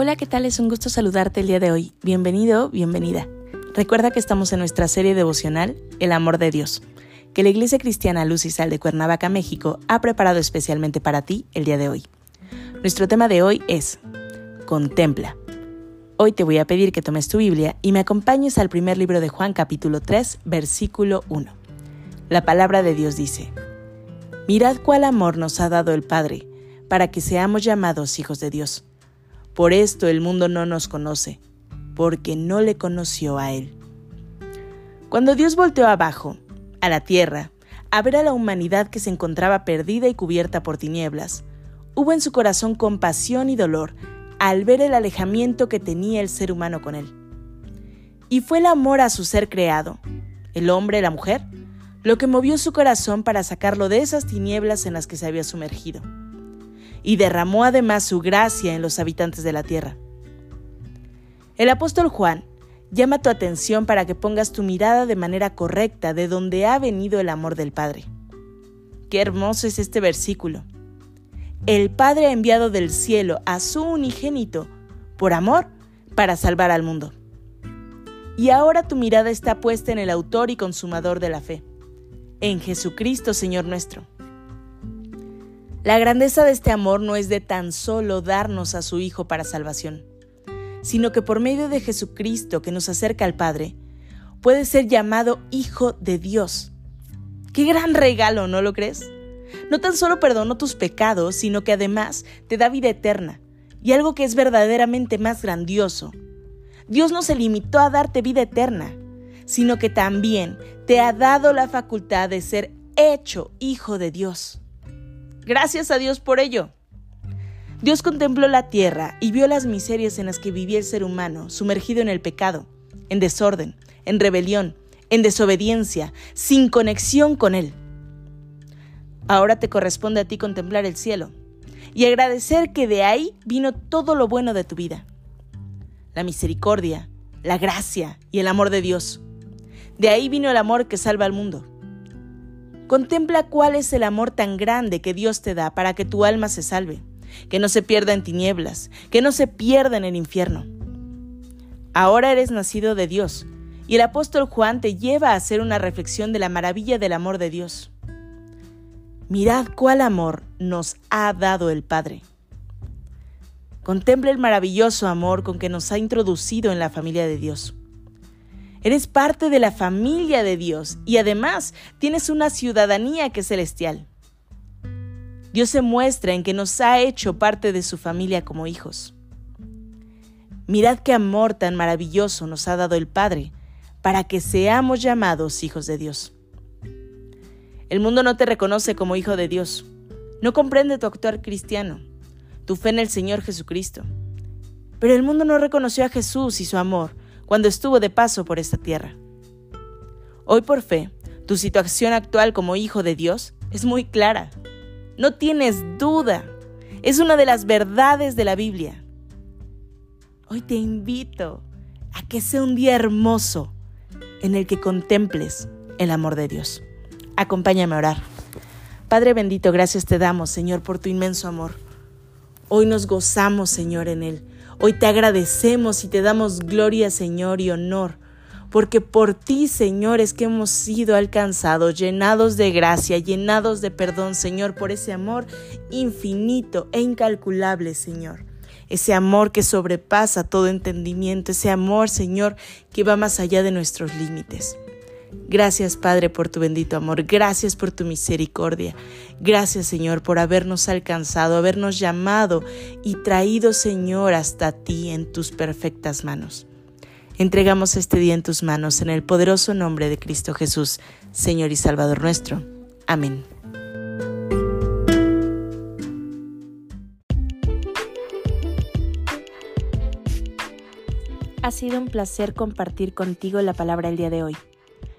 Hola, ¿qué tal? Es un gusto saludarte el día de hoy. Bienvenido, bienvenida. Recuerda que estamos en nuestra serie devocional El amor de Dios, que la Iglesia Cristiana Luz y Sal de Cuernavaca, México, ha preparado especialmente para ti el día de hoy. Nuestro tema de hoy es Contempla. Hoy te voy a pedir que tomes tu Biblia y me acompañes al primer libro de Juan capítulo 3, versículo 1. La palabra de Dios dice, Mirad cuál amor nos ha dado el Padre, para que seamos llamados hijos de Dios por esto el mundo no nos conoce, porque no le conoció a Él. Cuando Dios volteó abajo, a la tierra, a ver a la humanidad que se encontraba perdida y cubierta por tinieblas, hubo en su corazón compasión y dolor al ver el alejamiento que tenía el ser humano con Él. Y fue el amor a su ser creado, el hombre, la mujer, lo que movió su corazón para sacarlo de esas tinieblas en las que se había sumergido y derramó además su gracia en los habitantes de la tierra. El apóstol Juan llama tu atención para que pongas tu mirada de manera correcta de donde ha venido el amor del Padre. Qué hermoso es este versículo. El Padre ha enviado del cielo a su unigénito por amor para salvar al mundo. Y ahora tu mirada está puesta en el autor y consumador de la fe, en Jesucristo Señor nuestro la grandeza de este amor no es de tan solo darnos a su Hijo para salvación, sino que por medio de Jesucristo que nos acerca al Padre, puede ser llamado Hijo de Dios. ¡Qué gran regalo, ¿no lo crees? No tan solo perdonó tus pecados, sino que además te da vida eterna, y algo que es verdaderamente más grandioso. Dios no se limitó a darte vida eterna, sino que también te ha dado la facultad de ser hecho hijo de Dios. Gracias a Dios por ello. Dios contempló la tierra y vio las miserias en las que vivía el ser humano, sumergido en el pecado, en desorden, en rebelión, en desobediencia, sin conexión con Él. Ahora te corresponde a ti contemplar el cielo y agradecer que de ahí vino todo lo bueno de tu vida. La misericordia, la gracia y el amor de Dios. De ahí vino el amor que salva al mundo. Contempla cuál es el amor tan grande que Dios te da para que tu alma se salve, que no se pierda en tinieblas, que no se pierda en el infierno. Ahora eres nacido de Dios, y el apóstol Juan te lleva a hacer una reflexión de la maravilla del amor de Dios. Mirad cuál amor nos ha dado el Padre. Contempla el maravilloso amor con que nos ha introducido en la familia de Dios. Eres parte de la familia de Dios y además tienes una ciudadanía que es celestial. Dios se muestra en que nos ha hecho parte de su familia como hijos. Mirad qué amor tan maravilloso nos ha dado el Padre para que seamos llamados hijos de Dios. El mundo no te reconoce como hijo de Dios, no comprende tu actuar cristiano, tu fe en el Señor Jesucristo. Pero el mundo no reconoció a Jesús y su amor cuando estuvo de paso por esta tierra. Hoy por fe, tu situación actual como hijo de Dios es muy clara. No tienes duda. Es una de las verdades de la Biblia. Hoy te invito a que sea un día hermoso en el que contemples el amor de Dios. Acompáñame a orar. Padre bendito, gracias te damos, Señor, por tu inmenso amor. Hoy nos gozamos, Señor, en él. Hoy te agradecemos y te damos gloria, Señor, y honor, porque por ti, Señor, es que hemos sido alcanzados, llenados de gracia, llenados de perdón, Señor, por ese amor infinito e incalculable, Señor. Ese amor que sobrepasa todo entendimiento, ese amor, Señor, que va más allá de nuestros límites. Gracias Padre por tu bendito amor, gracias por tu misericordia, gracias Señor por habernos alcanzado, habernos llamado y traído Señor hasta ti en tus perfectas manos. Entregamos este día en tus manos en el poderoso nombre de Cristo Jesús, Señor y Salvador nuestro. Amén. Ha sido un placer compartir contigo la palabra el día de hoy.